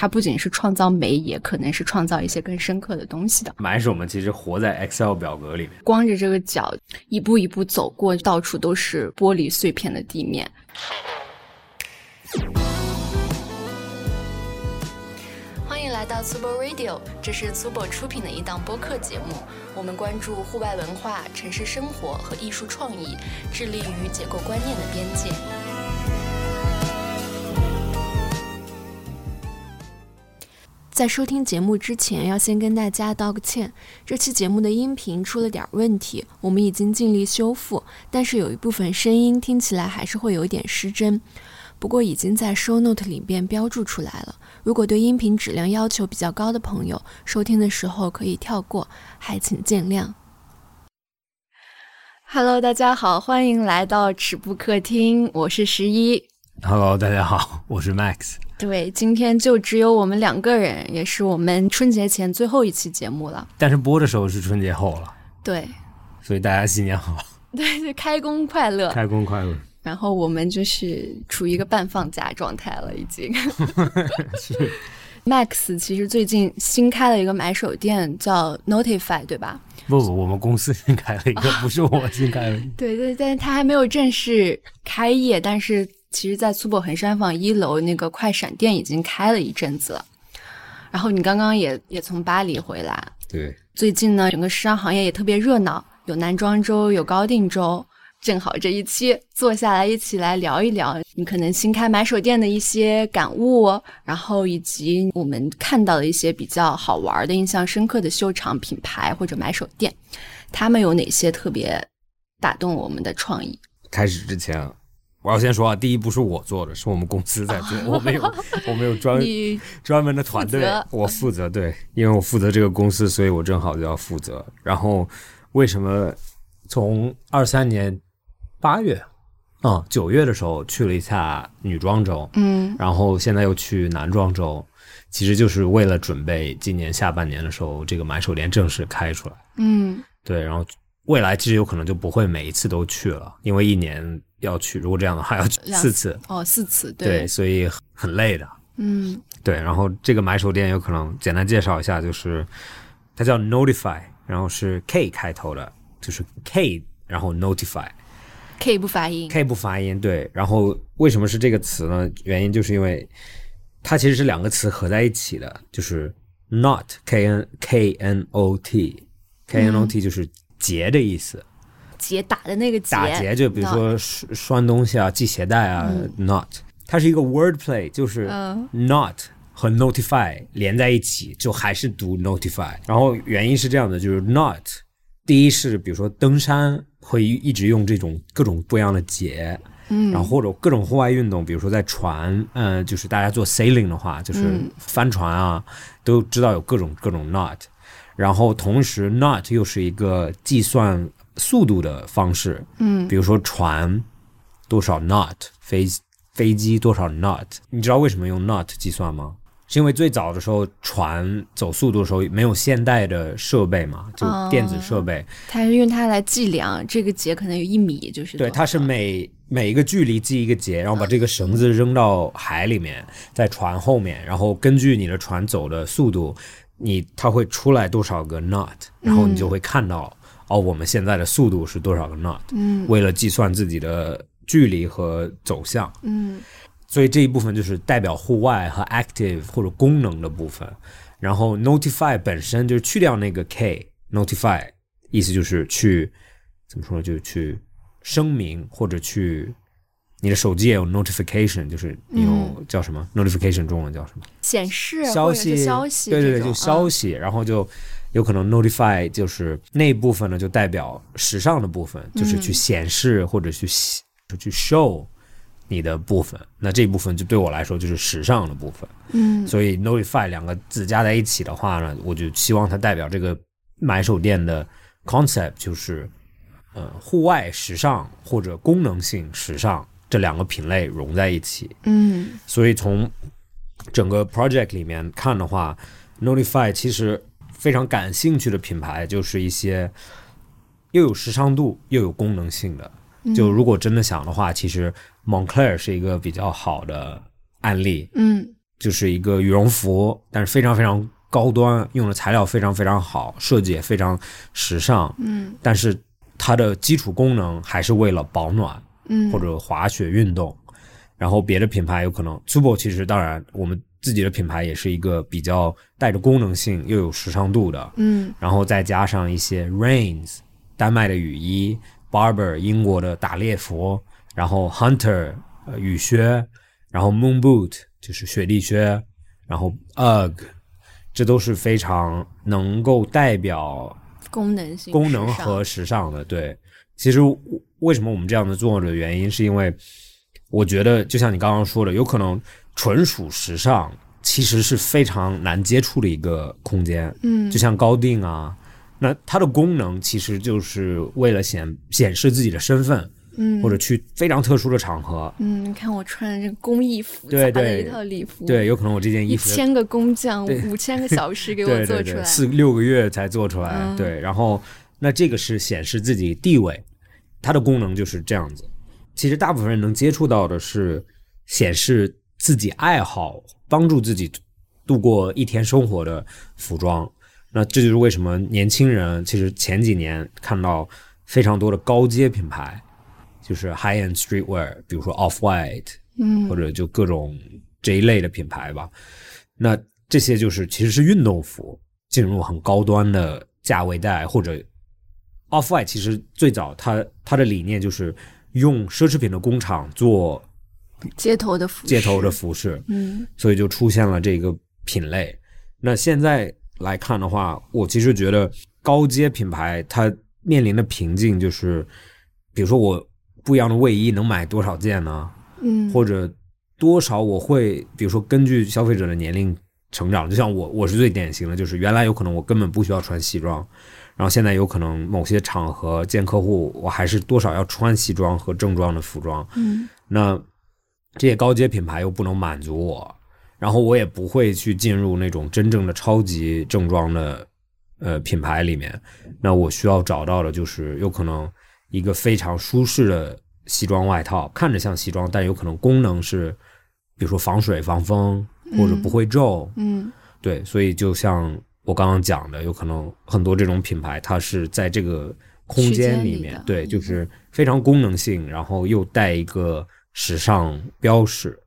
它不仅是创造美，也可能是创造一些更深刻的东西的。满是我们其实活在 Excel 表格里面，光着这个脚一步一步走过，到处都是玻璃碎片的地面。欢迎来到 Super Radio，这是 Super 出品的一档播客节目。我们关注户外文化、城市生活和艺术创意，致力于解构观念的边界。在收听节目之前，要先跟大家道个歉。这期节目的音频出了点问题，我们已经尽力修复，但是有一部分声音听起来还是会有一点失真。不过已经在 show note 里边标注出来了。如果对音频质量要求比较高的朋友，收听的时候可以跳过，还请见谅。Hello，大家好，欢迎来到尺布客厅，我是十一。Hello，大家好，我是 Max。对，今天就只有我们两个人，也是我们春节前最后一期节目了。但是播的时候是春节后了。对，所以大家新年好。对对，开工快乐，开工快乐。然后我们就是处于一个半放假状态了，已经。Max 其实最近新开了一个买手店，叫 Notify，对吧？不不，我们公司新开了一个，不是我新开的。对对，但是它还没有正式开业，但是。其实，在苏博横山坊一楼那个快闪店已经开了一阵子了。然后你刚刚也也从巴黎回来，对。最近呢，整个时尚行业也特别热闹，有男装周，有高定周。正好这一期坐下来一起来聊一聊，你可能新开买手店的一些感悟，然后以及我们看到的一些比较好玩的、印象深刻的秀场品牌或者买手店，他们有哪些特别打动我们的创意？开始之前。我要先说啊，第一不是我做的，是我们公司在做，我没有，我没有专专门的团队，我负责对，因为我负责这个公司，所以我正好就要负责。然后为什么从二三年八月啊九月的时候去了一下女装周，嗯，然后现在又去男装周，其实就是为了准备今年下半年的时候这个买手店正式开出来，嗯，对，然后未来其实有可能就不会每一次都去了，因为一年。要去，如果这样的话，要去四次哦，四次对，所以很累的。嗯，对。然后这个买手店有可能简单介绍一下，就是它叫 Notify，然后是 K 开头的，就是 K，然后 Notify，K 不发音，K 不发音。对。然后为什么是这个词呢？原因就是因为它其实是两个词合在一起的，就是 Not K N K N O T，K N O T 就是结的意思。结打的那个结，打结就比如说拴东西啊，系鞋带啊，not，它是一个 word play，就是 not 和 notify 连在一起，就还是读 notify。然后原因是这样的，就是 not，第一是比如说登山会一直用这种各种不一样的结，嗯，然后或者各种户外运动，比如说在船，嗯，就是大家做 sailing 的话，就是帆船啊，都知道有各种各种 not。然后同时 not 又是一个计算。速度的方式，嗯，比如说船多少 knot，飞飞机多少 knot，你知道为什么用 knot 计算吗？是因为最早的时候船走速度的时候没有现代的设备嘛，就电子设备，它是用它来计量，这个节可能有一米，就是对，它是每每一个距离记一个节，然后把这个绳子扔到海里面，在船后面，然后根据你的船走的速度，你它会出来多少个 knot，然后你就会看到。哦，我们现在的速度是多少个 knot？嗯，为了计算自己的距离和走向，嗯，所以这一部分就是代表户外和 active 或者功能的部分。然后 notify 本身就是去掉那个 k，notify 意思就是去怎么说呢？就是去声明或者去你的手机也有 notification，就是你有叫什么 notification？中文叫什么？显示消息，消息，对对对，就消息，然后就。有可能 notify 就是那部分呢，就代表时尚的部分，就是去显示或者去去 show 你的部分。那这部分就对我来说就是时尚的部分。嗯，所以 notify 两个字加在一起的话呢，我就希望它代表这个买手店的 concept，就是呃户外时尚或者功能性时尚这两个品类融在一起。嗯，所以从整个 project 里面看的话，notify 其实。非常感兴趣的品牌就是一些又有时尚度又有功能性的。就如果真的想的话，其实 Moncler 是一个比较好的案例。嗯，就是一个羽绒服，但是非常非常高端，用的材料非常非常好，设计也非常时尚。嗯，但是它的基础功能还是为了保暖，嗯，或者滑雪运动。然后别的品牌有可能 t u b o 其实当然我们自己的品牌也是一个比较带着功能性又有时尚度的。嗯，然后再加上一些 Rains 丹麦的雨衣，Barber 英国的打猎服，然后 Hunter 呃雨靴，然后 Moon Boot 就是雪地靴，然后 UGG，这都是非常能够代表功能性、功能和时尚的。对，其实为什么我们这样子做的原因，是因为我觉得就像你刚刚说的，有可能纯属时尚，其实是非常难接触的一个空间。嗯，就像高定啊，那它的功能其实就是为了显显示自己的身份，嗯，或者去非常特殊的场合。嗯，你看我穿的这个工艺服，对对，一套礼服，对，有可能我这件衣服一千个工匠，五千个小时给我 做出来，对四六个月才做出来。嗯对，然后那这个是显示自己地位，它的功能就是这样子。其实大部分人能接触到的是显示自己爱好，帮助自己度过一天生活的服装。那这就是为什么年轻人其实前几年看到非常多的高阶品牌，就是 high end streetwear，比如说 Off White，嗯，或者就各种这一类的品牌吧。那这些就是其实是运动服进入很高端的价位带，或者 Off White 其实最早它它的理念就是用奢侈品的工厂做街头的服饰，街头的服饰，嗯所以就出现了这个品类。那现在来看的话，我其实觉得高阶品牌它面临的瓶颈就是，比如说我不一样的卫衣能买多少件呢？嗯，或者多少我会，比如说根据消费者的年龄成长，就像我，我是最典型的，就是原来有可能我根本不需要穿西装，然后现在有可能某些场合见客户，我还是多少要穿西装和正装的服装。嗯那这些高阶品牌又不能满足我，然后我也不会去进入那种真正的超级正装的呃品牌里面。那我需要找到的就是有可能一个非常舒适的西装外套，看着像西装，但有可能功能是，比如说防水防风或者不会皱。嗯对，所以就像我刚刚讲的，有可能很多这种品牌，它是在这个空间里面对，就是非常功能性，然后又带一个时尚标识。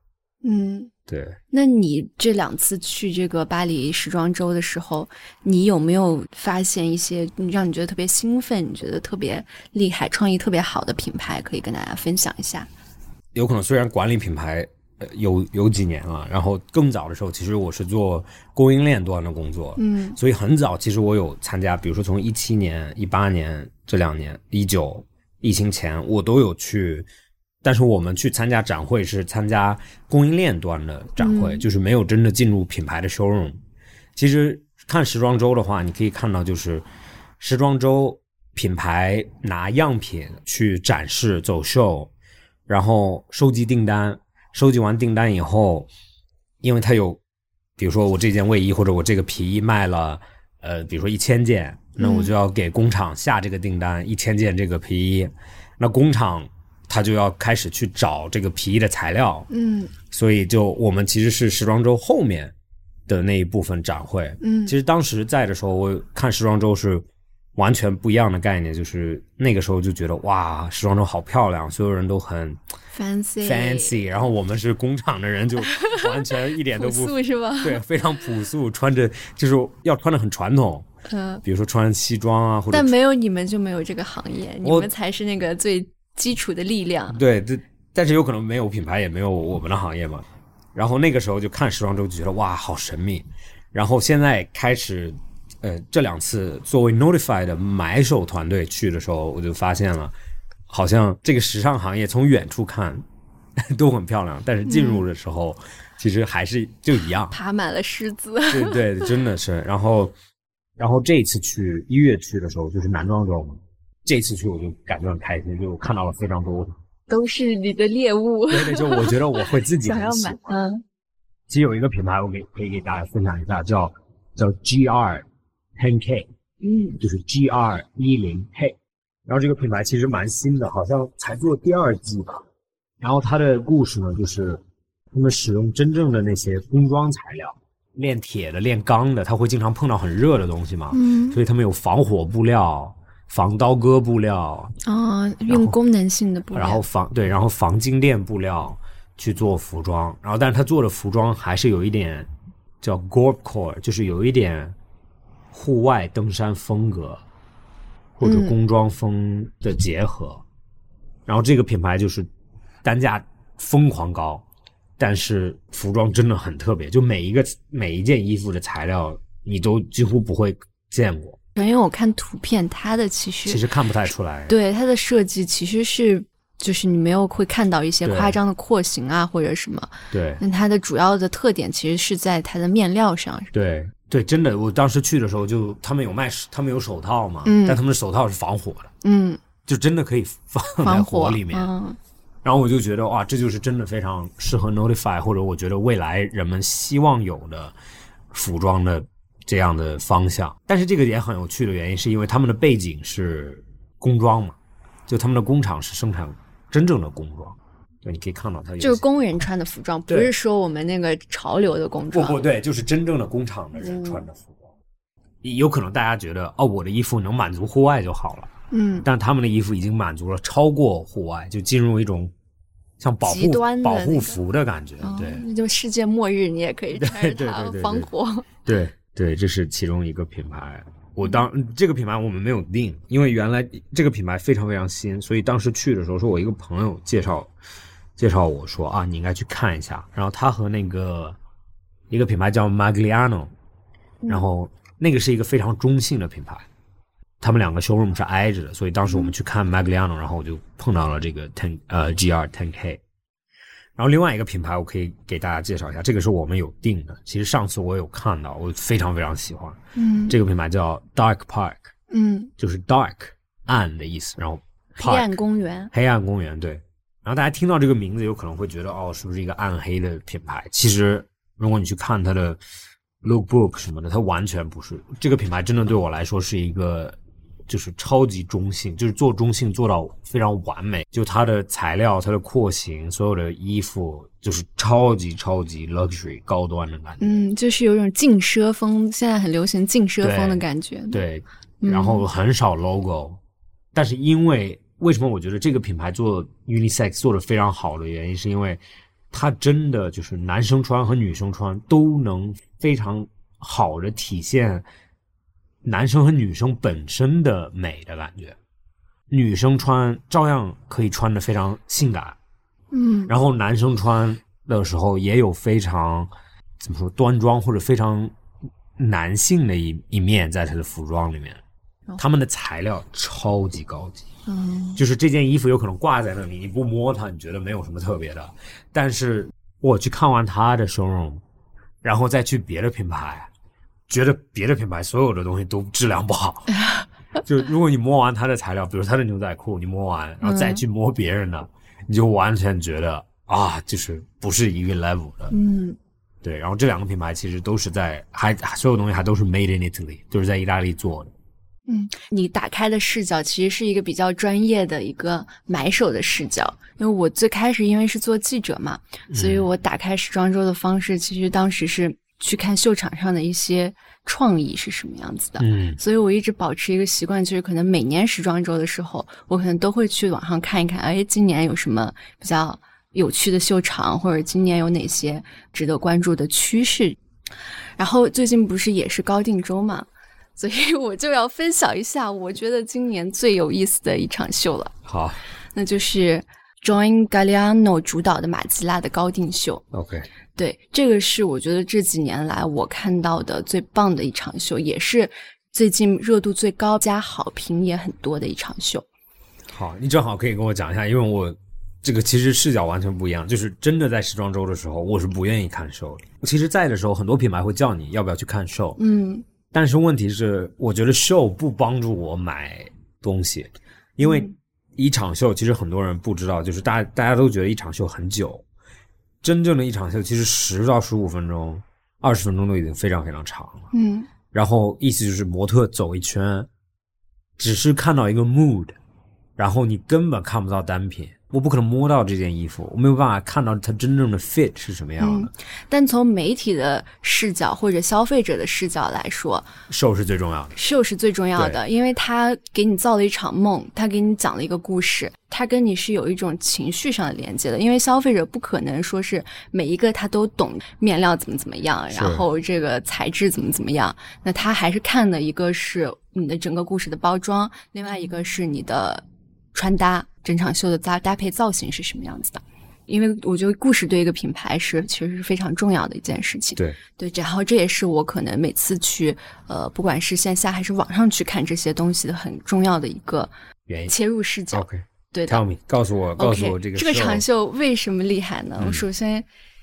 嗯。对，那你这两次去这个巴黎时装周的时候，你有没有发现一些让你觉得特别兴奋、你觉得特别厉害、创意特别好的品牌，可以跟大家分享一下？有可能虽然管理品牌呃有有几年了，然后更早的时候，其实我是做供应链端的工作，嗯所以很早其实我有参加，比如说从一七年、一八年这两年、一九疫情前，我都有去。但是我们去参加展会是参加供应链端的展会，嗯。就是没有真的进入品牌的 showroom。其实看时装周的话，你可以看到就是时装周品牌拿样品去展示走秀，然后收集订单，收集完订单以后，因为它有，比如说我这件卫衣或者我这个皮衣卖了，呃，比如说一千件，那我就要给工厂下这个订单，一千件这个皮衣，那工厂它就要开始去找这个皮衣的材料，嗯。所以就我们其实是时装周后面的那一部分展会，嗯。其实当时在的时候，我看时装周是完全不一样的概念，就是那个时候就觉得哇，时装周好漂亮，所有人都很，fancy。Fancy，然后我们是工厂的人就 完全一点都朴不素是吧？对，非常朴素，穿着就是要穿的很传统，嗯，比如说穿西装啊，或者但没有你们就没有这个行业，你们才是那个最基础的力量。对，这但是有可能没有品牌，也没有我们的行业嘛。然后那个时候就看时装周，就觉得哇，好神秘。然后现在开始，呃，这两次作为 Notify 的买手团队去的时候，我就发现了，好像这个时尚行业从远处看 都很漂亮，但是进入的时候，其实还是就一样。爬满了虱子，对对，真的是。然后，然后这一次去一月去的时候，就是男装周嘛。这次去我就感觉很开心，就看到了非常多都是你的猎物，对对，就我觉得我会自己 想要买。欢。嗯其实有一个品牌，我给可以给大家分享一下，叫叫 GR Ten K，嗯就是 GR 一零 K。然后这个品牌其实蛮新的，好像才做第二季吧。然后它的故事呢，就是他们使用真正的那些工装材料，炼铁的、炼钢的，他会经常碰到很热的东西嘛，嗯，所以他们有防火布料、防刀割布料，啊，用功能性的布料，然后防对，然后防静电布料去做服装，然后但是他做的服装还是有一点叫 gorecore，就是有一点户外登山风格或者工装风的结合，然后这个品牌就是单价疯狂高，但是服装真的很特别，就每一个每一件衣服的材料你都几乎不会见过，因为我看图片，它的其实其实看不太出来，对它的设计其实是。就是你没有会看到一些夸张的廓形啊，或者什么。对。那它的主要的特点其实是在它的面料上。对对，真的，我当时去的时候，就他们有卖，他们有手套嘛，嗯，但他们的手套是防火的，嗯，就真的可以放在火里面。嗯。然后我就觉得哇，这就是真的非常适合 Notify，或者我觉得未来人们希望有的服装的这样的方向。但是这个也很有趣的原因，是因为他们的背景是工装嘛，就他们的工厂是生产。真正的工装，对，你可以看到它就是工人穿的服装，不是说我们那个潮流的工装。不不对，就是真正的工厂的人穿的服装。有可能大家觉得哦，我的衣服能满足户外就好了，嗯，但他们的衣服已经满足了超过户外，就进入一种像保护保护服的感觉。对，那就世界末日你也可以穿 它防火。对对，这是其中一个品牌。我当这个品牌我们没有定，因为原来这个品牌非常非常新，所以当时去的时候是我一个朋友介绍介绍我说啊，你应该去看一下。然后他和那个一个品牌叫 Magliano，然后那个是一个非常中性的品牌，他们两个 showroom 是挨着的，所以当时我们去看 Magliano，然后我就碰到了这个 Ten 呃 GR Ten K。然后另外一个品牌，我可以给大家介绍一下，这个是我们有定的。其实上次我有看到，我非常非常喜欢。嗯，这个品牌叫 Dark Park，嗯，就是 Dark 暗的意思。然后黑暗公园，黑暗公园对。然后大家听到这个名字，有可能会觉得哦，是不是一个暗黑的品牌？其实如果你去看它的 lookbook 什么的，它完全不是。这个品牌真的对我来说是一个。就是超级中性，就是做中性做到非常完美。就它的材料、它的廓形、所有的衣服，就是超级超级 luxury 高端的感觉。嗯，就是有种劲奢风，现在很流行劲奢风的感觉。对，然后很少 logo，但是因为为什么我觉得这个品牌做 unisex 做的非常好的原因，是因为它真的就是男生穿和女生穿都能非常好的体现。男生和女生本身的美的感觉，女生穿照样可以穿的非常性感，嗯，然后男生穿的时候也有非常怎么说端庄或者非常男性的一一面在他的服装里面，他们的材料超级高级，嗯，就是这件衣服有可能挂在那里，你不摸它，你觉得没有什么特别的，但是我去看完他的 showroom，然后再去别的品牌。觉得别的品牌所有的东西都质量不好，就如果你摸完它的材料，比如它的牛仔裤，你摸完然后再去摸别人的，你就完全觉得啊，就是不是一个 level 的。嗯，对。然后这两个品牌其实都是在还所有东西还都是 made in Italy，就是在意大利做的。嗯，你打开的视角其实是一个比较专业的一个买手的视角，因为我最开始因为是做记者嘛，所以我打开时装周的方式其实当时是。去看秀场上的一些创意是什么样子的，嗯，所以我一直保持一个习惯，就是可能每年时装周的时候，我可能都会去网上看一看，哎，今年有什么比较有趣的秀场，或者今年有哪些值得关注的趋势。然后最近不是也是高定周嘛，所以我就要分享一下我觉得今年最有意思的一场秀了。好，那就是 Join Galliano 主导的马吉拉的高定秀。OK。对，这个是我觉得这几年来我看到的最棒的一场秀，也是最近热度最高、加好评也很多的一场秀。好，你正好可以跟我讲一下，因为我这个其实视角完全不一样，就是真的在时装周的时候，我是不愿意看 show 的。其实，在的时候，很多品牌会叫你要不要去看 show，，嗯，但是问题是，我觉得 show 不帮助我买东西，因为一场秀其实很多人不知道，就是大大家都觉得一场秀很久。真正的一场秀其实十到十五分钟、二十分钟都已经非常非常长了。嗯，然后意思就是模特走一圈，只是看到一个 mood，然后你根本看不到单品。我不可能摸到这件衣服，我没有办法看到它真正的 fit 是什么样的。但从媒体的视角或者消费者的视角来说，秀是最重要的。秀是最重要的，因为它给你造了一场梦，它给你讲了一个故事，它跟你是有一种情绪上的连接的。因为消费者不可能说是每一个他都懂面料怎么怎么样，然后这个材质怎么怎么样，那他还是看的一个是你的整个故事的包装，另外一个是你的穿搭。整场秀的搭搭配造型是什么样子的？因为我觉得故事对一个品牌是其实是非常重要的一件事情。对对，然后这也是我可能每次去呃，不管是线下还是网上去看这些东西的很重要的一个原因切入视角。OK，对，Tell me，告诉我，告诉我这个这个长袖为什么厉害呢？我首先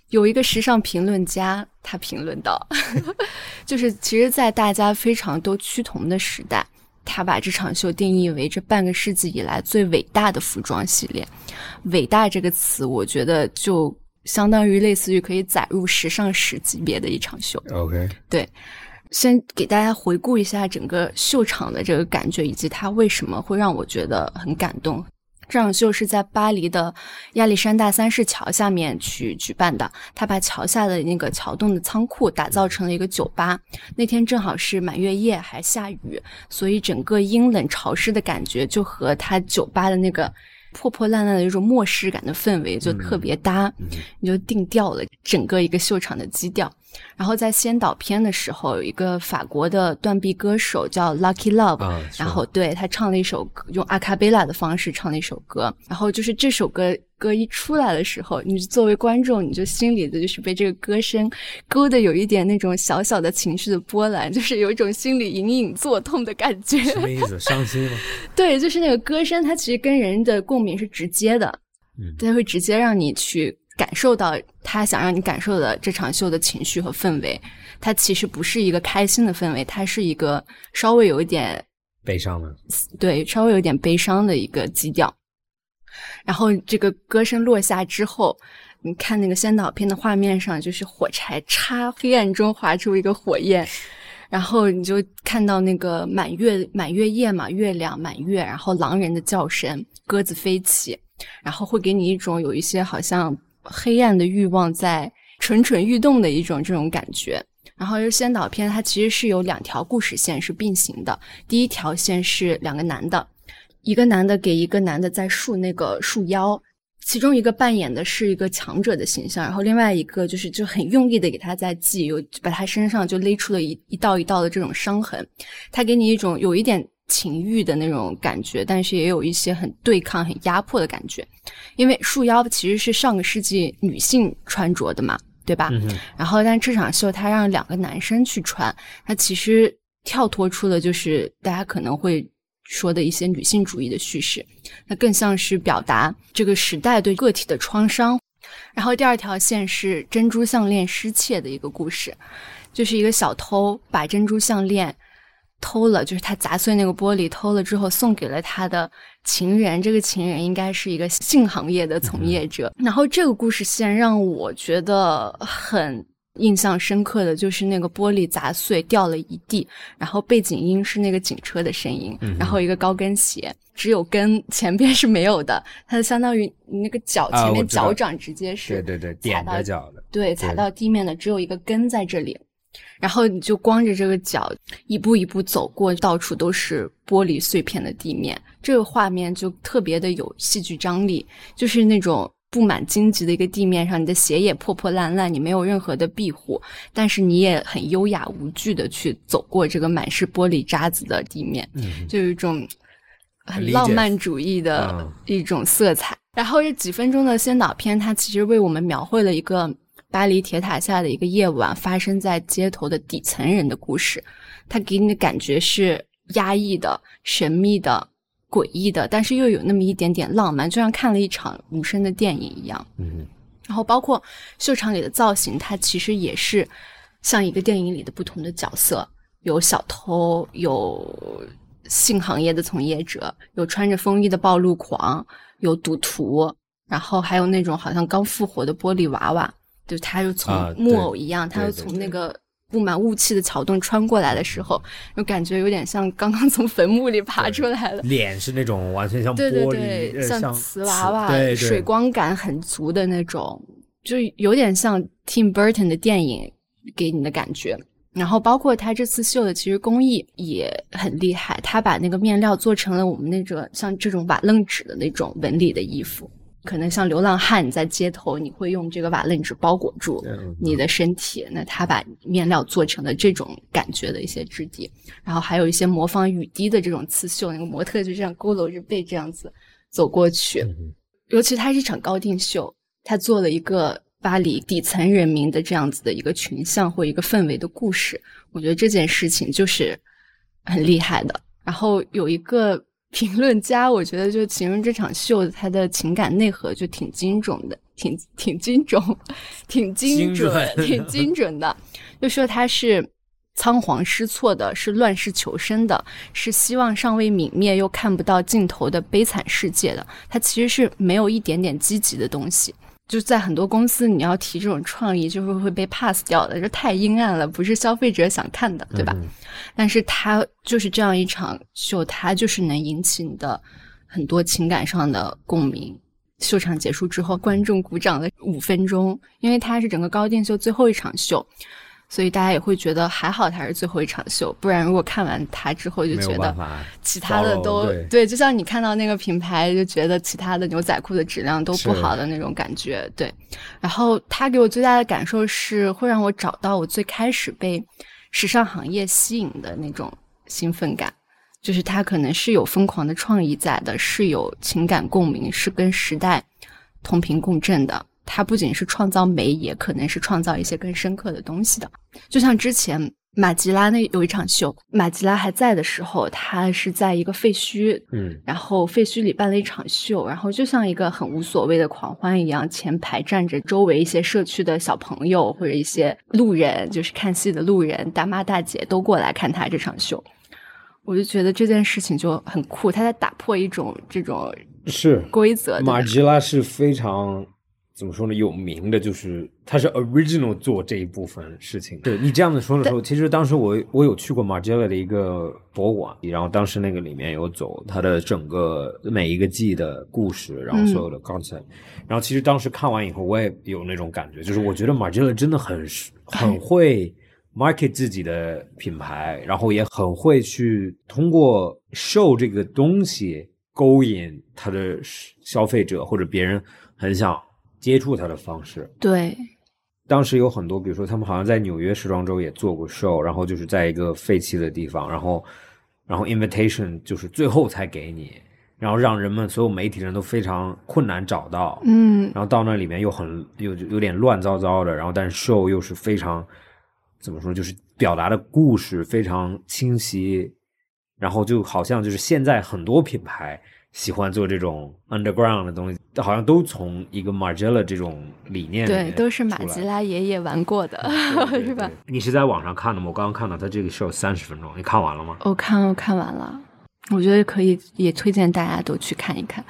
有一个时尚评论家，他评论到，就是其实，在大家非常都趋同的时代。他把这场秀定义为这半个世纪以来最伟大的服装系列。伟大这个词，我觉得就相当于类似于可以载入时尚史级别的一场秀。OK，对，先给大家回顾一下整个秀场的这个感觉，以及它为什么会让我觉得很感动。这场秀是在巴黎的亚历山大三世桥下面去举办的。他把桥下的那个桥洞的仓库打造成了一个酒吧。那天正好是满月夜，还下雨，所以整个阴冷潮湿的感觉就和他酒吧的那个。破破烂烂的一种末世感的氛围就特别搭，你就定调了整个一个秀场的基调。然后在先导片的时候，有一个法国的断臂歌手叫 Lucky Love，然后对他唱了一首歌，用阿卡贝拉的方式唱了一首歌，然后就是这首歌。歌一出来的时候，你作为观众，你就心里的就是被这个歌声勾的有一点那种小小的情绪的波澜，就是有一种心里隐隐作痛的感觉。什么意思？伤心吗？对，就是那个歌声，它其实跟人的共鸣是直接的，嗯，它会直接让你去感受到他想让你感受的这场秀的情绪和氛围。它其实不是一个开心的氛围，它是一个稍微有一点悲伤的，对，稍微有点悲伤的一个基调。然后这个歌声落下之后，你看那个先导片的画面上，就是火柴插黑暗中划出一个火焰，然后你就看到那个满月满月夜嘛，月亮满月，然后狼人的叫声，鸽子飞起，然后会给你一种有一些好像黑暗的欲望在蠢蠢欲动的一种这种感觉。然后是先导片，它其实是有两条故事线是并行的，第一条线是两个男的。一个男的给一个男的在束那个束腰，其中一个扮演的是一个强者的形象，然后另外一个就是就很用力的给他在系，有把他身上就勒出了一一道一道的这种伤痕，他给你一种有一点情欲的那种感觉，但是也有一些很对抗、很压迫的感觉，因为束腰其实是上个世纪女性穿着的嘛，对吧？然后但这场秀它让两个男生去穿，他其实跳脱出了就是大家可能会。说的一些女性主义的叙事，那更像是表达这个时代对个体的创伤。然后第二条线是珍珠项链失窃的一个故事，就是一个小偷把珍珠项链偷了，就是他砸碎那个玻璃偷了之后送给了他的情人，这个情人应该是一个性行业的从业者。然后这个故事线让我觉得很。印象深刻的就是那个玻璃砸碎掉了一地，然后背景音是那个警车的声音，然后一个高跟鞋，只有跟前边是没有的，它相当于那个脚前面脚掌直接是对对对踩到脚的，对踩到地面的只有一个跟在这里，然后你就光着这个脚一步一步走过，到处都是玻璃碎片的地面，这个画面就特别的有戏剧张力，就是那种。布满荆棘的一个地面上，你的鞋也破破烂烂，你没有任何的庇护，但是你也很优雅无惧的去走过这个满是玻璃渣子的地面，就有一种很浪漫主义的一种色彩。然后这几分钟的先导片，它其实为我们描绘了一个巴黎铁塔下的一个夜晚发生在街头的底层人的故事，它给你的感觉是压抑的、神秘的。诡异的，但是又有那么一点点浪漫，就像看了一场无声的电影一样。嗯，然后包括秀场里的造型，它其实也是像一个电影里的不同的角色，有小偷，有性行业的从业者，有穿着风衣的暴露狂，有赌徒，然后还有那种好像刚复活的玻璃娃娃，就他又从木偶一样，他又从那个布满雾气的桥洞穿过来的时候，就感觉有点像刚刚从坟墓里爬出来的。脸是那种完全像对对对，像瓷娃娃，对水光感很足的那种，就有点像 Tim Burton 的电影给你的感觉。然后包括他这次绣的，其实工艺也很厉害。他把那个面料做成了我们那种像这种瓦楞纸的那种纹理的衣服。可能像流浪汉在街头，你会用这个瓦楞纸包裹住你的身体。那他把面料做成了这种感觉的一些质地。然后还有一些模仿雨滴的这种刺绣，那个模特就这样佝偻着背这样子走过去。尤其它是一场高定秀，他做了一个。巴黎底层人民的这样子的一个群像或一个氛围的故事，我觉得这件事情就是很厉害的。然后有一个评论家，我觉得就形容这场秀，它的情感内核就挺精准的，挺挺精准，挺精准，挺精 准的。就说它是仓皇失措的，是乱世求生的，是希望尚未泯灭又看不到尽头的悲惨世界的。它其实是没有一点点积极的东西。就在很多公司，你要提这种创意，就是会被 pass 掉的，这太阴暗了，不是消费者想看的，对吧？但是它就是这样一场秀，它就是能引起你的很多情感上的共鸣。秀场结束之后，观众鼓掌了五分钟，因为它是整个高定秀最后一场秀。所以大家也会觉得还好，它是最后一场秀，不然如果看完它之后就觉得其他的都对，就像你看到那个品牌就觉得其他的牛仔裤的质量都不好的那种感觉，对。然后它给我最大的感受是会让我找到我最开始被时尚行业吸引的那种兴奋感，就是它可能是有疯狂的创意在的，是有情感共鸣，是跟时代同频共振的。它不仅是创造美，也可能是创造一些更深刻的东西的。就像之前马吉拉那有一场秀，马吉拉还在的时候，他是在一个废墟，嗯，然后废墟里办了一场秀，然后就像一个很无所谓的狂欢一样，前排站着周围一些社区的小朋友或者一些路人，就是看戏的路人，大妈大姐都过来看他这场秀。我就觉得这件事情就很酷，他在打破一种这种是规则。马吉拉是非常。怎么说呢？有名的就是他是 original 做这一部分事情。对你这样子说的时候，其实当时我我有去过 Margiela 的一个博物馆，然后当时那个里面有走他的整个每一个季的故事，然后所有的 concept。然后其实当时看完以后，我也有那种感觉，就是我觉得 Margiela 真的很很会 market 自己的品牌，然后也很会去通过 show 这个东西勾引他的消费者或者别人很想。接触他的方式，对，当时有很多，比如说他们好像在纽约时装周也做过 show，然后就是在一个废弃的地方，然后，然后 invitation 就是最后才给你，然后让人们所有媒体人都非常困难找到，嗯，然后到那里面又很又有点乱糟糟的，然后但是 show 又是非常怎么说，就是表达的故事非常清晰，然后就好像就是现在很多品牌。喜欢做这种 underground 的东西，好像都从一个 Margiela 这种理念对，都是马吉拉爷爷玩过的，是吧？你是在网上看的吗？我刚刚看到他这个 show 三十分钟，你看完了吗？我看，我看完了。我觉得可以，也推荐大家都去看一看。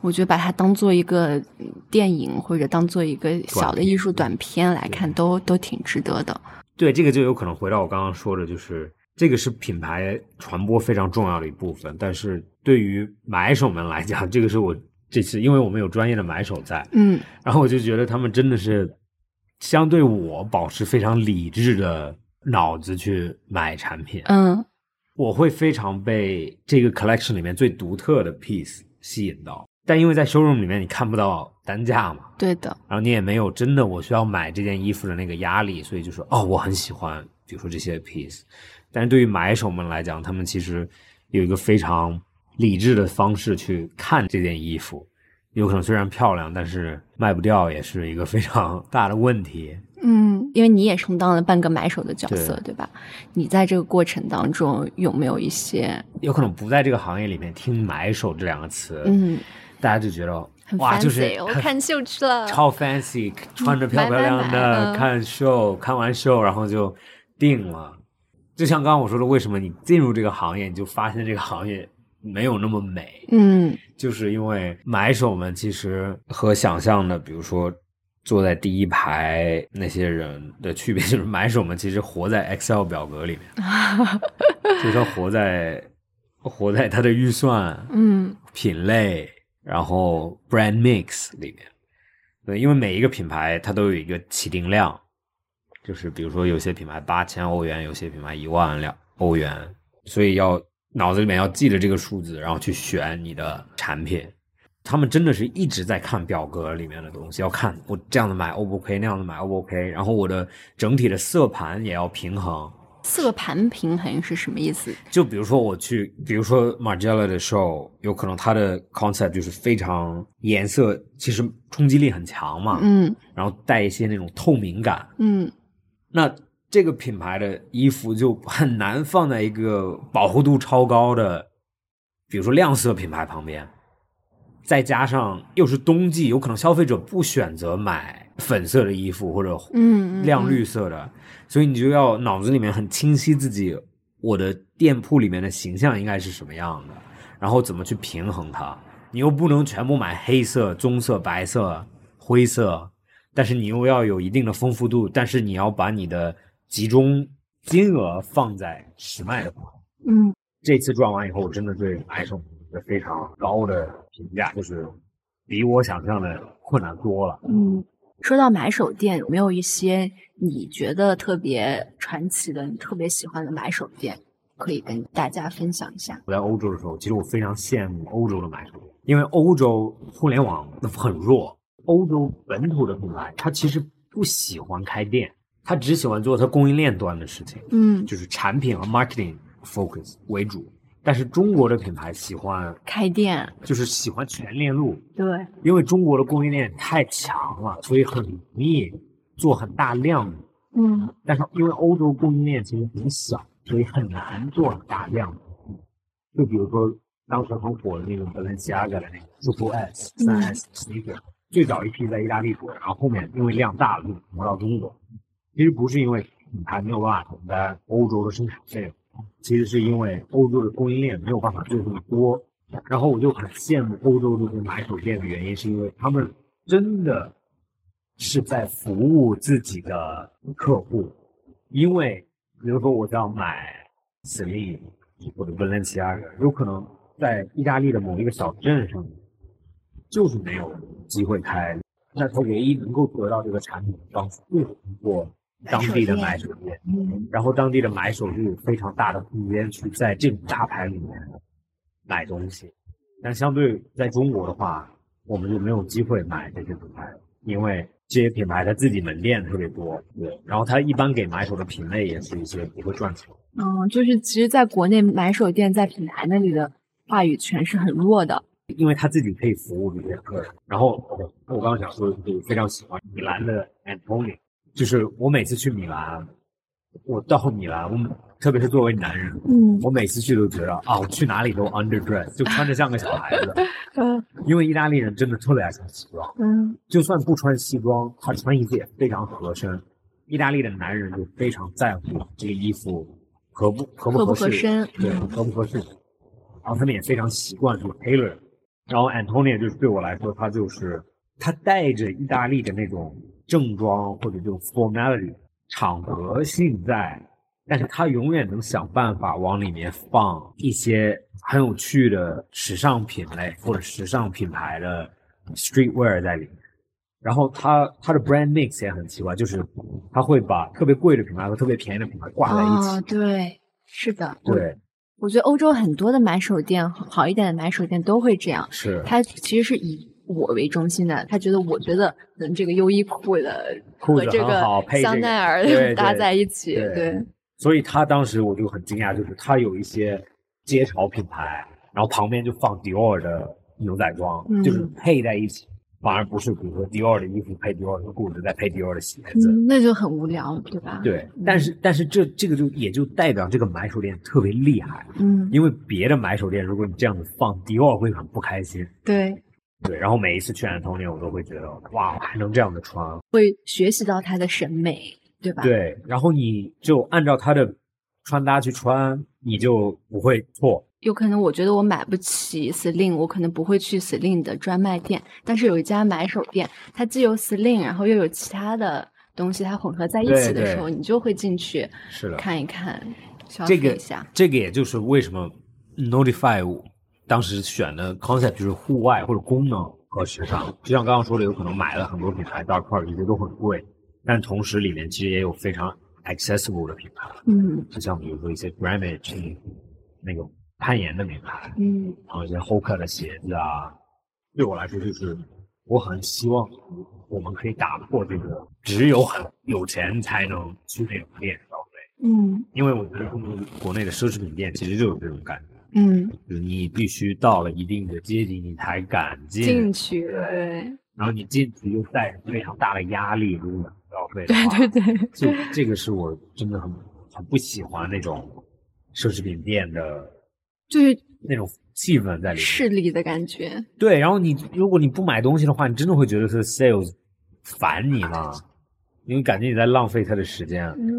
我觉得把它当做一个电影，或者当做一个小的艺术短片来看，都都挺值得的。对，这个就有可能回到我刚刚说的，就是。这个是品牌传播非常重要的一部分，但是对于买手们来讲，这个是我这次，因为我们有专业的买手在，嗯，然后我就觉得他们真的是相对我保持非常理智的脑子去买产品，嗯，我会非常被这个 collection 里面最独特的 piece 吸引到，但因为在 showroom 里面你看不到单价嘛，对的，然后你也没有真的我需要买这件衣服的那个压力，所以就说哦，我很喜欢，比如说这些 piece。但是对于买手们来讲，他们其实有一个非常理智的方式去看这件衣服。有可能虽然漂亮，但是卖不掉也是一个非常大的问题。嗯，因为你也充当了半个买手的角色，对吧？你在这个过程当中有没有一些？有可能不在这个行业里面听“买手”这两个词，嗯，大家就觉得哇，就是我看秀去了，超 fancy，穿着漂漂亮亮的看秀，看完秀然后就定了。就像刚刚我说的，为什么你进入这个行业，你就发现这个行业没有那么美？嗯，就是因为买手们其实和想象的，比如说坐在第一排那些人的区别，就是买手们其实活在 Excel 表格里面，就是他活在活在他的预算、嗯品类，然后 brand mix 里面。对，因为每一个品牌它都有一个起订量，就是比如说有些品牌八千欧元，有些品牌一万两欧元，所以要脑子里面要记着这个数字，然后去选你的产品。他们真的是一直在看表格里面的东西，要看我这样的买 O 不 OK，那样的买 O 不 OK，然后我的整体的色盘也要平衡。色盘平衡是什么意思？就比如说我去，比如说 Margiela 的 show，有可能它的 concept 就是非常颜色，其实冲击力很强嘛，嗯然后带一些那种透明感。嗯那这个品牌的衣服就很难放在一个保护度超高的，比如说亮色品牌旁边，再加上又是冬季，有可能消费者不选择买粉色的衣服或者嗯，亮绿色的，所以你就要脑子里面很清晰自己我的店铺里面的形象应该是什么样的，然后怎么去平衡它。你又不能全部买黑色、棕色、白色、灰色，但是你又要有一定的丰富度，但是你要把你的集中金额放在实卖的部分。嗯这次转完以后，我真的对买手有非常高的评价，就是比我想象的困难多了。嗯。说到买手店，有没有一些你觉得特别传奇的、你特别喜欢的买手店，可以跟大家分享一下？我在欧洲的时候，其实我非常羡慕欧洲的买手店，因为欧洲互联网很弱，欧洲本土的品牌它其实不喜欢开店，它只喜欢做他供应链端的事情，嗯，就是产品和 marketing focus 为主。但是中国的品牌喜欢，开店，就是喜欢全链路，对，因为中国的供应链太强了，所以很容易做很大量的。嗯但是因为欧洲供应链其实很小，所以很难做很大量的。就比如说当时很火的那个 Balenciaga 的那个 Super S、嗯三 S 那个，最早一批在意大利做，然后后面因为量大了就挪到中国。其实不是因为品牌没有办法承担欧洲的生产费用，其实是因为欧洲的供应链没有办法做这么多。然后我就很羡慕欧洲这些买手店的原因，是因为他们真的是在服务自己的客户。因为比如说我要买 Celine 或者 Balenciaga，有可能在意大利的某一个小镇上，就是没有机会开。那他唯一能够得到这个产品的方式，就是通过当地的买手店。嗯然后当地的买手就有非常大的空间去在这种大牌里面买东西，但相对在中国的话，我们就没有机会买这些品牌，因为这些品牌它自己门店特别多，对，然后它一般给买手的品类也是一些不会赚钱。嗯，就是其实在国内买手店在品牌那里的话语权是很弱的。因为他自己可以服务这些客人。然后我刚刚想说，就是非常喜欢米兰的 Antoni，就是我每次去米兰，我到米兰，我特别是作为男人，嗯我每次去都觉得啊，我去哪里都 underdress，就穿着像个小孩子。嗯因为意大利人真的特别爱穿西装，嗯就算不穿西装，他穿衣服也非常合身。意大利的男人就非常在乎这个衣服合不合不合身对，合不合适。然后他们也非常习惯做 tailor。然后 Antonia 就是对我来说，他就是他带着意大利的那种正装或者这种 formality 场合性在，但是他永远能想办法往里面放一些很有趣的时尚品类或者时尚品牌的 streetwear 在里面。然后他他的 brand mix 也很奇怪，就是他会把特别贵的品牌和特别便宜的品牌挂在一起。哦，对，是的，对，我觉得欧洲很多的买手店，好一点的买手店都会这样。是它其实是以我为中心的，他觉得我觉得嗯这个优衣库的 裤子很和这个好配这个香奈儿 搭在一起，对对，所以他当时我就很惊讶，就是他有一些街潮品牌，然后旁边就放迪奥的牛仔装，嗯就是配在一起，反而不是比如说迪奥的衣服配迪奥的裤子，再配迪奥的鞋子。嗯，那就很无聊，对吧？，对，但是但是这这个就也就代表这个买手店特别厉害，嗯，因为别的买手店如果你这样子放，迪奥会很不开心。对，对，然后每一次去安东尼，我都会觉得哇，我还能这样的穿，会学习到他的审美，对吧？，对，然后你就按照他的穿搭去穿，你就不会错。有可能我觉得我买不起 Celine，我可能不会去 Celine 的专卖店。但是有一家买手店，它既有 Celine，然后又有其他的东西，它混合在一起的时候，你就会进去是的看一看，消费一下。这个也就是为什么 Notify 当时选的 concept 就是户外或者功能和时尚。就像刚刚说的，有可能买了很多品牌 Dark Part 这些都很贵，但同时里面其实也有非常 accessible 的品牌。嗯，就像比如说一些 Gramage 那个。攀岩的品牌，嗯，然后一些 Hoka 的鞋子啊，对我来说就是我很希望我们可以打破这个只有很有钱才能去那种店消费，嗯，因为我觉得中国国内的奢侈品店其实就有这种感觉，嗯，就是你必须到了一定的阶级你才敢进进去，对，然后你进去又带着非常大的压力，如果消费，对对对，这这个是我真的很很不喜欢那种奢侈品店的。就是那种气氛在里面，势力的感觉。对，然后你如果你不买东西的话，你真的会觉得是 sales 烦你吗？因为感觉你在浪费他的时间。嗯，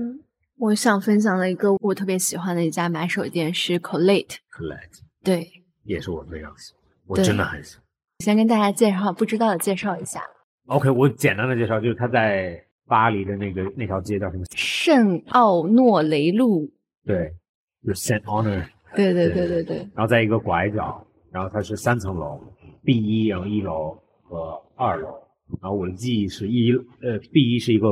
我想分享的一个我特别喜欢的一家买手店是 Colette。Colette，对，也是我非常喜欢，我真的很喜欢。先跟大家介绍，不知道的介绍一下。OK，我简单的介绍，就是他在巴黎的那个那条街叫什么？圣奥诺雷路。对，就是 Saint Honor。对对对对对，然后在一个拐角，然后它是三层楼，B 一，然后一楼和二楼，然后我的记忆是一，呃，B 一是一个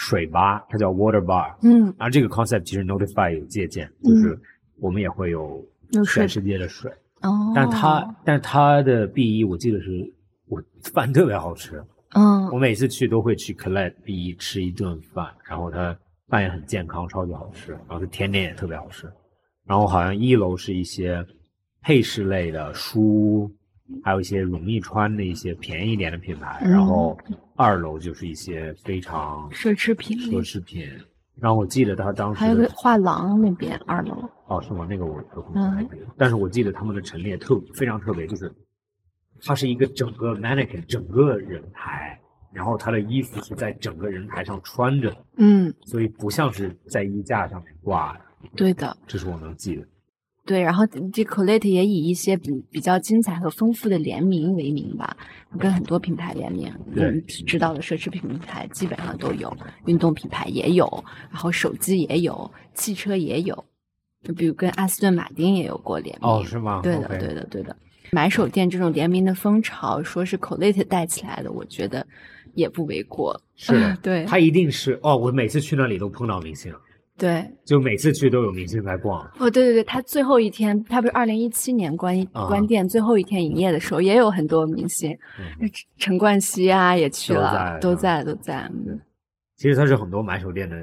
水吧，它叫 Water Bar，嗯，而这个 concept 其实 Notify 有借鉴，就是我们也会有全世界的水，哦，但它但是它的 B 一我记得是我饭特别好吃，嗯，我每次去都会去 collect B 一吃一顿饭，然后它饭也很健康，超级好吃，然后它甜点也特别好吃。然后好像一楼是一些配饰类的书，还有一些容易穿的一些便宜一点的品牌。然后二楼就是一些非常奢侈品。奢侈品。然后我记得他当时还有个画廊那边二楼。哦，是吗？那个我。但是我记得他们的陈列特非常特别，就是它是一个整个 mannequin 整个人台，然后他的衣服是在整个人台上穿着。嗯。所以不像是在衣架上面挂的。对的，这是我能记的。对，然后这 Colette 也以一些比比较精彩和丰富的联名为名吧，跟很多品牌联名。对，知道的奢侈品品牌基本上都有，运动品牌也有，然后手机也有，汽车也有，就比如跟阿斯顿马丁也有过联名。哦，是吗？对的，对的，对的。买手店这种联名的风潮，说是 Colette 带起来的，我觉得也不为过。是，对，他一定是哦，我每次去那里都碰到明星。对，就每次去都有明星在逛。哦，对对对，他最后一天，他不是二零一七年关关店最后一天营业的时候，也有很多明星，陈冠希啊也去了，都在都在。嗯，其实他是很多买手店的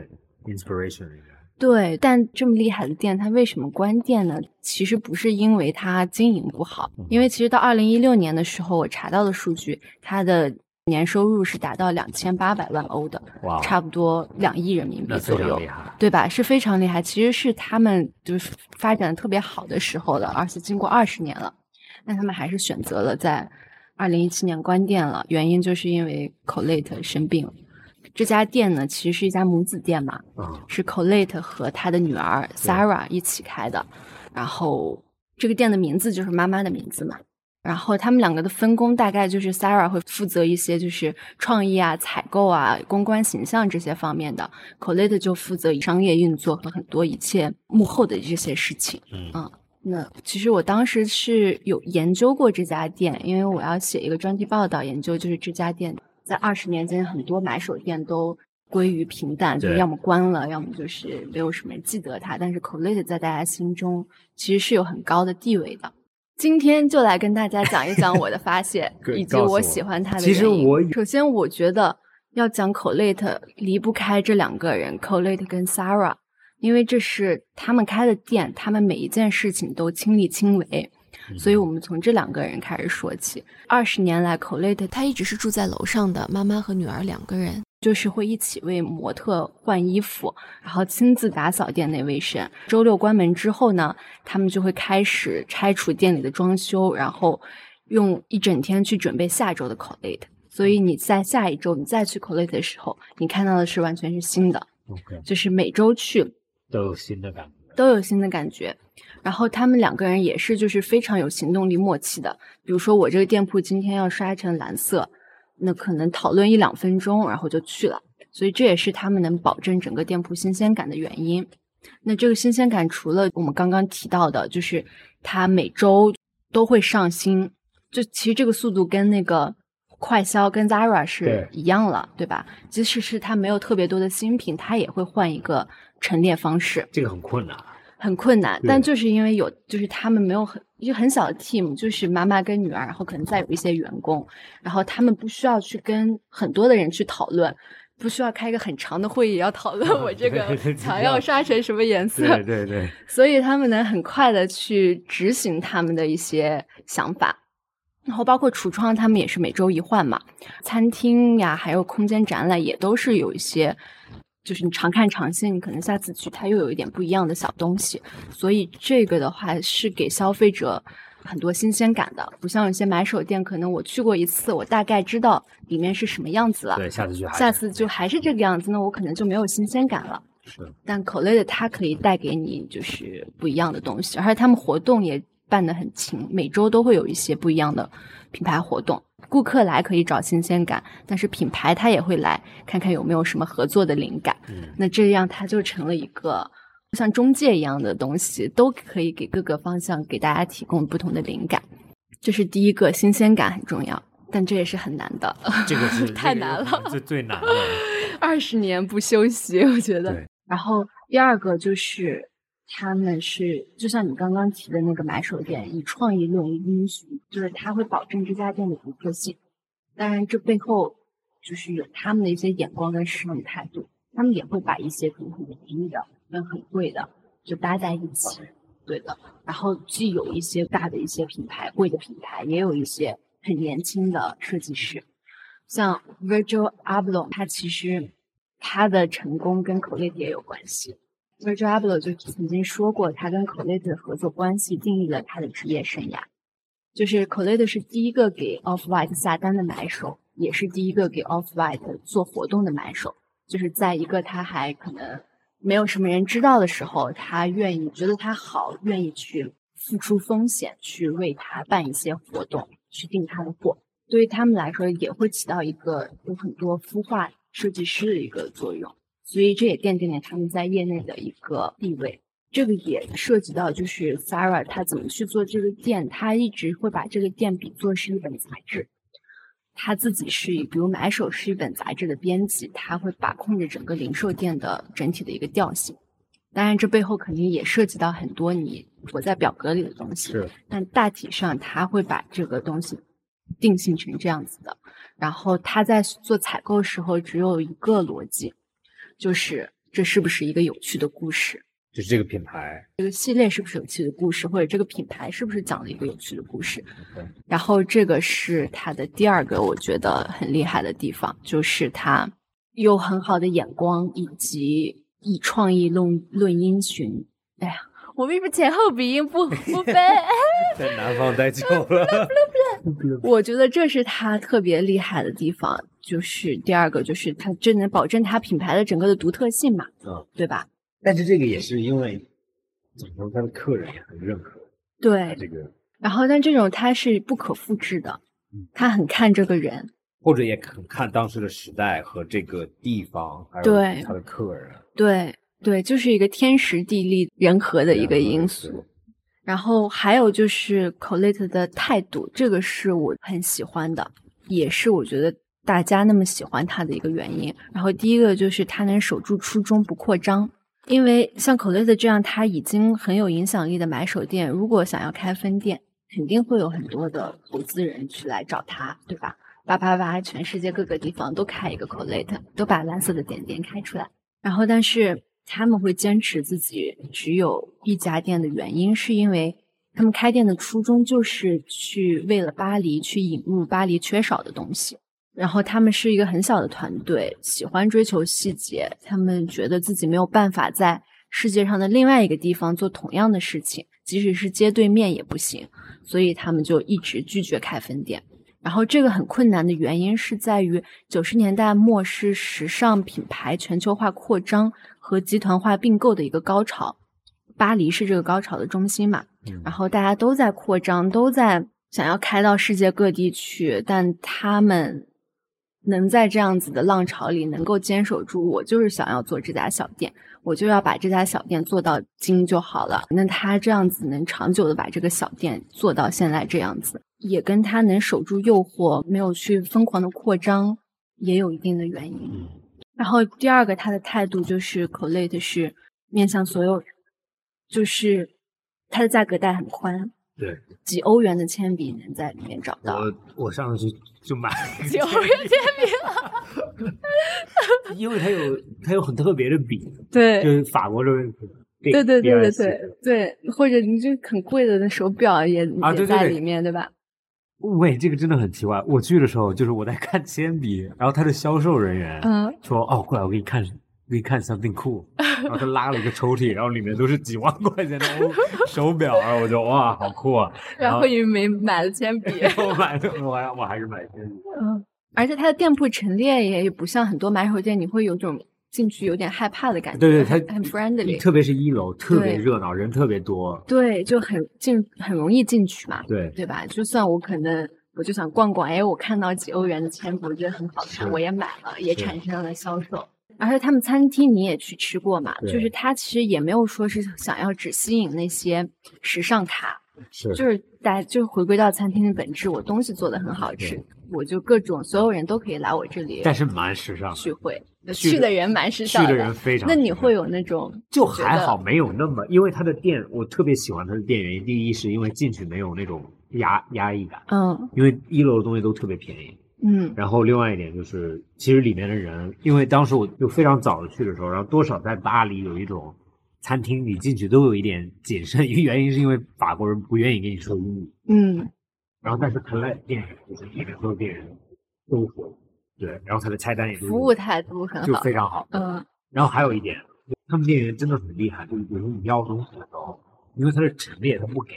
inspiration。对，但这么厉害的店，他为什么关店呢？其实不是因为他经营不好，因为其实到二零一六年的时候，我查到的数据，他的。年收入是达到两千八百万欧的，差不多两亿人民币左右，对吧？是非常厉害。其实是他们就是发展的特别好的时候了，而且经过二十年了，那他们还是选择了在二零一七年关店了。原因就是因为 Colette 生病。这家店呢，其实是一家母子店嘛，是 Colette 和他的女儿 Sarah 一起开的。然后这个店的名字就是妈妈的名字嘛。然后他们两个的分工大概就是 Sarah 会负责一些就是创意啊、采购啊、公关形象这些方面的，Colette 就负责商业运作和很多一切幕后的这些事情。嗯，那其实我当时是有研究过这家店，因为我要写一个专题报道，研究就是这家店在二十年间很多买手店都归于平淡，就要么关了，要么就是没有什么人记得它。但是 Colette 在大家心中其实是有很高的地位的。今天就来跟大家讲一讲我的发现，以及我喜欢他的原因。其实我首先我觉得要讲 Colette 离不开这两个人，Colette 跟 Sarah，因为这是他们开的店，他们每一件事情都亲力亲为，所以我们从这两个人开始说起。二十年来，Colette 他一直是住在楼上的，妈妈和女儿两个人。就是会一起为模特换衣服，然后亲自打扫店内卫生。周六关门之后呢，他们就会开始拆除店里的装修，然后用一整天去准备下周的 collate。所以你在下一周你再去 collate 的时候，你看到的是完全是新的。OK，就是每周去都有新的感觉。都有新的感觉。然后他们两个人也是就是非常有行动力默契的。比如说我这个店铺今天要刷成蓝色，那可能讨论一两分钟，然后就去了。所以这也是他们能保证整个店铺新鲜感的原因。那这个新鲜感除了我们刚刚提到的，就是它每周都会上新，就其实这个速度跟那个快销跟 Zara 是一样了，对吧？即使是它没有特别多的新品，它也会换一个陈列方式。这个很困难，很困难。但就是因为有，就是他们没有很一个很小的 team，就是妈妈跟女儿，然后可能再有一些员工，然后他们不需要去跟很多的人去讨论。不需要开一个很长的会议，要讨论我这个 墙要刷成什么颜色。对对对。所以他们能很快的去执行他们的一些想法，然后包括橱窗，他们也是每周一换嘛。餐厅呀，还有空间展览也都是有一些，就是你常看常新，你可能下次去它又有一点不一样的小东西。所以这个的话是给消费者。很多新鲜感的，不像有些买手店，可能我去过一次，我大概知道里面是什么样子了。对，下次就下次就还是这个样子，那我可能就没有新鲜感了。是。但口类的它可以带给你就是不一样的东西，而且他们活动也办得很勤，每周都会有一些不一样的品牌活动。顾客来可以找新鲜感，但是品牌他也会来看看有没有什么合作的灵感。嗯。那这样它就成了一个。像中介一样的东西，都可以给各个方向给大家提供不同的灵感。这是第一个，新鲜感很重要，但这也是很难的。这个是 太难了，最最难的。二十年不休息，我觉得。然后第二个就是，他们是就像你刚刚提的那个买手店，以创意论英雄，就是他会保证这家店的独特性。当然，这背后就是有他们的一些眼光跟实用态度，他们也会把一些可能很便宜的。跟很贵的就搭在一起，对的。然后既有一些大的一些品牌，贵的品牌，也有一些很年轻的设计师，像 Virgil Abloh，他其实他的成功跟 c o l l e 也有关系。Virgil Abloh 就曾经说过，他跟 Colette 的合作关系定义了他的职业生涯。就是 Colette 是第一个给 Off White 下单的买手，也是第一个给 Off White 做活动的买手。就是在一个他还可能。没有什么人知道的时候，他愿意觉得他好，愿意去付出风险，去为他办一些活动，去订他的货。对于他们来说，也会起到一个有很多孵化设计师的一个作用。所以这也奠定了他们在业内的一个地位。这个也涉及到，就是 Sarah 他怎么去做这个店，他一直会把这个店比作是一本杂志。他自己是，比如买手是一本杂志的编辑，他会把控着整个零售店的整体的一个调性。当然，这背后肯定也涉及到很多你活在表格里的东西。是，但大体上他会把这个东西定性成这样子的。然后他在做采购时候只有一个逻辑，就是这是不是一个有趣的故事。就是这个品牌，这个系列是不是有趣的故事，或者这个品牌是不是讲了一个有趣的故事？然后这个是他的第二个我觉得很厉害的地方，就是他有很好的眼光，以及以创意论论英雄。哎呀，我为什么前后鼻音不 不分？在南方待久了。我觉得这是他特别厉害的地方，就是第二个就是他真能保证他品牌的整个的独特性嘛？嗯，对吧？但是这个也是因为，怎么说，他的客人也很认可。对这个，然后但这种他是不可复制的，他很看这个人，或者也很看当时的时代和这个地方，还有他的客人。对对，就是一个天时地利人和的一个因素。然后还有就是 Colette 的态度，这个是我很喜欢的，也是我觉得大家那么喜欢他的一个原因。然后第一个就是他能守住初衷，不扩张。因为像 Colette 这样，他已经很有影响力的买手店，如果想要开分店，肯定会有很多的投资人去来找他，对吧？叭叭叭，全世界各个地方都开一个 Colette，都把蓝色的点点开出来。然后，但是他们会坚持自己只有一家店的原因，是因为他们开店的初衷就是去为了巴黎去引入巴黎缺少的东西。然后他们是一个很小的团队，喜欢追求细节。他们觉得自己没有办法在世界上的另外一个地方做同样的事情，即使是街对面也不行。所以他们就一直拒绝开分店。然后这个很困难的原因是在于九十年代末是时尚品牌全球化扩张和集团化并购的一个高潮。巴黎是这个高潮的中心嘛，然后大家都在扩张，都在想要开到世界各地去，但他们能在这样子的浪潮里能够坚守住，我就是想要做这家小店，我就要把这家小店做到精就好了。那他这样子能长久的把这个小店做到现在这样子，也跟他能守住诱惑，没有去疯狂的扩张，也有一定的原因。然后第二个，他的态度就是 Colette 是面向所有人。就是它的价格带很宽，对，几欧元的铅笔能在里面找到。我我上次就买 几欧元铅笔，因为它有它有很特别的笔，对，就是法国的，对对对对对对，或者你就很贵的那手表也也在里面，对吧？喂，这个真的很奇怪。我去的时候就是我在看铅笔，然后他的销售人员嗯说哦，过来我给你看。给你看 something cool，然后他拉了一个抽屉，然后里面都是几万块钱的 手表，然后我就哇，好酷啊！然后你没买了铅笔，我买的，我还我还是买铅笔。嗯，而且它的店铺陈列也不像很多买手店，你会有种进去有点害怕的感觉。对对，它很 friendly，特别是一楼特别热闹，人特别多。对，就很进很容易进去嘛。对，对吧？就算我可能我就想逛逛，哎，我看到几欧元的铅笔，我觉得很好看，我也买了，也产生了销售。而且他们餐厅你也去吃过嘛？就是他其实也没有说是想要只吸引那些时尚咖，是就是大家就回归到餐厅的本质，我东西做的很好吃，我就各种所有人都可以来我这里，但是蛮时尚聚会，去的人蛮时尚，去的人非常。那你会有那种就还好，没有那么，因为他的店我特别喜欢他的店，原因第一是因为进去没有那种压压抑感，嗯，因为一楼的东西都特别便宜。嗯，然后另外一点就是，其实里面的人，因为当时我就非常早的去的时候，然后多少在巴黎有一种餐厅，你进去都有一点谨慎，一 个原因是因为法国人不愿意跟你说英语。嗯，然后但是 c l 店员就是里面所有店员都会，对，然后他的菜单也服务态度很好，就非常好。嗯，然后还有一点，他们店员真的很厉害，就是比如你要东西的时候，因为他是陈列，他不给。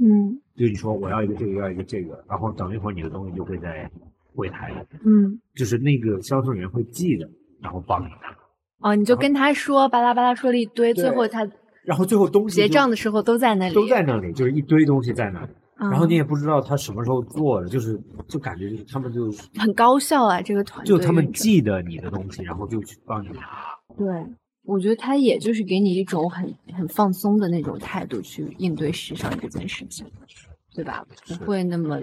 嗯，就你说我要一个这个，要一个这个，然后等一会儿你的东西就会在。柜台，嗯，就是那个销售员会记得，然后帮你拿。哦，你就跟他说，巴拉巴拉说了一堆，最后他，然后最后东西结账的时候都在那里，都在那里，就是一堆东西在那里。然后你也不知道他什么时候做的，就是就感觉他们就 很高效啊，这个团队就他们记得你的东西，然后就去帮你拿。对，我觉得他也就是给你一种很很放松的那种态度去应对时尚这件事情，对吧？不会那么。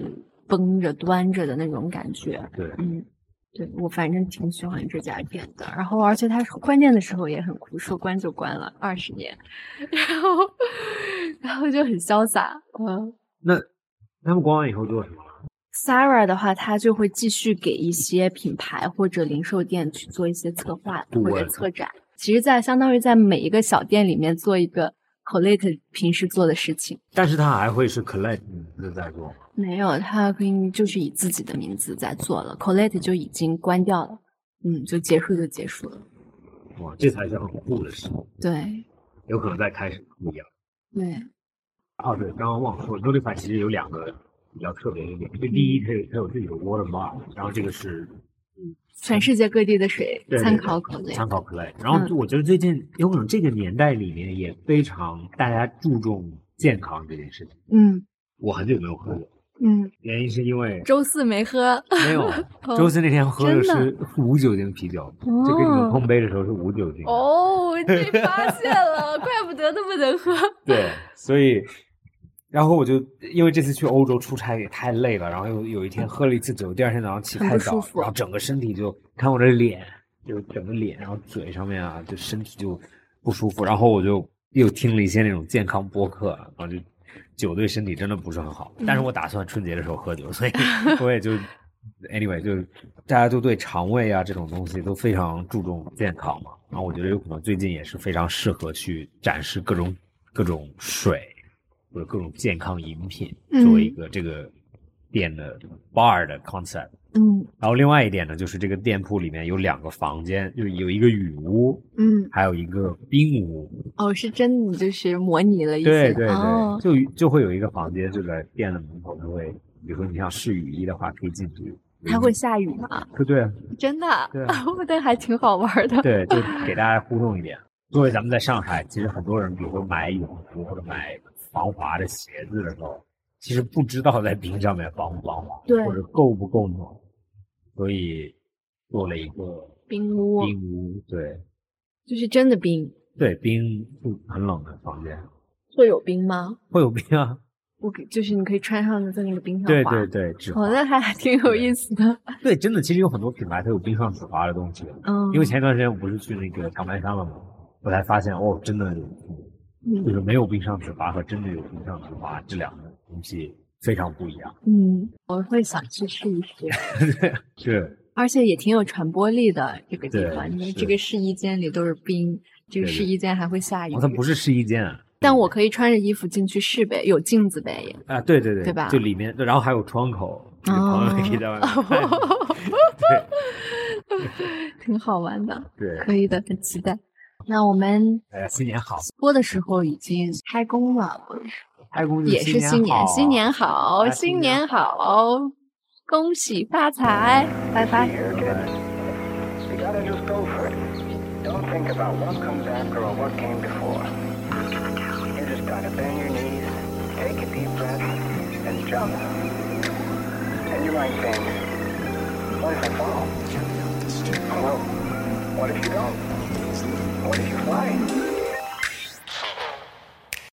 绷着端着的那种感觉，对，嗯，对我反正挺喜欢这家店的。然后，而且他关键的时候也很酷，说关就关了二十年，然后，然后就很潇洒。嗯，那他们关完以后做什么？Sarah 的话，他就会继续给一些品牌或者零售店去做一些策划或者策展。其实，在相当于在每一个小店里面做一个。Colette 平时做的事情，但是他还会是 Colette 名字在做吗？没有，他可以就是以自己的名字在做了。Colette 就已经关掉了，嗯，就结束就结束了。哇，这才是很酷的事。对，有可能再开始不一样。对。哦，对，刚刚忘了说 t i f y 其实有两个比较特别的点，就第一，它有它有自己的 watermark，然后这个是。全世界各地的水参考可类，参考可类。然后我觉得最近有可能这个年代里面也非常大家注重健康这件事情。嗯，我很久没有喝了。嗯，原因是因为周四没喝。没有，周四那天喝的是无酒精啤酒，就跟你们碰杯的时候是无酒精。哦，被发现了，怪不得那么能喝。对，所以。然后我就因为这次去欧洲出差也太累了，然后有有一天喝了一次酒，第二天早上起太早，然后整个身体就看我的脸，就整个脸，然后嘴上面啊，就身体就不舒服。然后我就又听了一些那种健康播客，然后就酒对身体真的不是很好。但是我打算春节的时候喝酒，所以我也就 anyway 就大家都对肠胃啊这种东西都非常注重健康嘛。然后我觉得有可能最近也是非常适合去展示各种各种水。或者各种健康饮品作为一个这个店的 bar 的 concept，嗯，然后另外一点呢，就是这个店铺里面有两个房间，就是有一个雨屋，嗯，还有一个冰屋。哦，是真的，就是模拟了一些，对对对，就就会有一个房间就在店的门口，它会，比如说你想试雨衣的话，可以进去。它会下雨吗？对对，真的，对，那还挺好玩的。对，就 给大家互动一点。作为咱们在上海，其实很多人，比如说买泳服或者买防滑的鞋子的时候，其实不知道在冰上面防不防滑，对，或者够不够暖，所以做了一个冰屋。冰屋，对，就是真的冰。对，冰很冷的房间。会有冰吗？会有冰啊。我就是你可以穿上在那个冰上滑。对对对，哦，那还挺有意思的。对，真的，其实有很多品牌它有冰上直滑的东西。嗯。因为前一段时间我不是去那个长白山了吗？我才发现哦，真的，就是没有冰上直滑和真的有冰上直滑这两个东西非常不一样。嗯，我会想去试一试。对，是。而且也挺有传播力的这个地方，因为这个试衣间里都是冰，这个试衣间还会下雨。它不是试衣间。但我可以穿着衣服进去试呗，有镜子呗。啊，对对对，对吧？就里面，然后还有窗口，朋友可以在外面看。对，挺好玩的。对，可以的，很期待。那我们哎，新年好！播的时候已经开工了，开工也是新年，新年好，新年好，恭喜发财，拜拜。What did you find?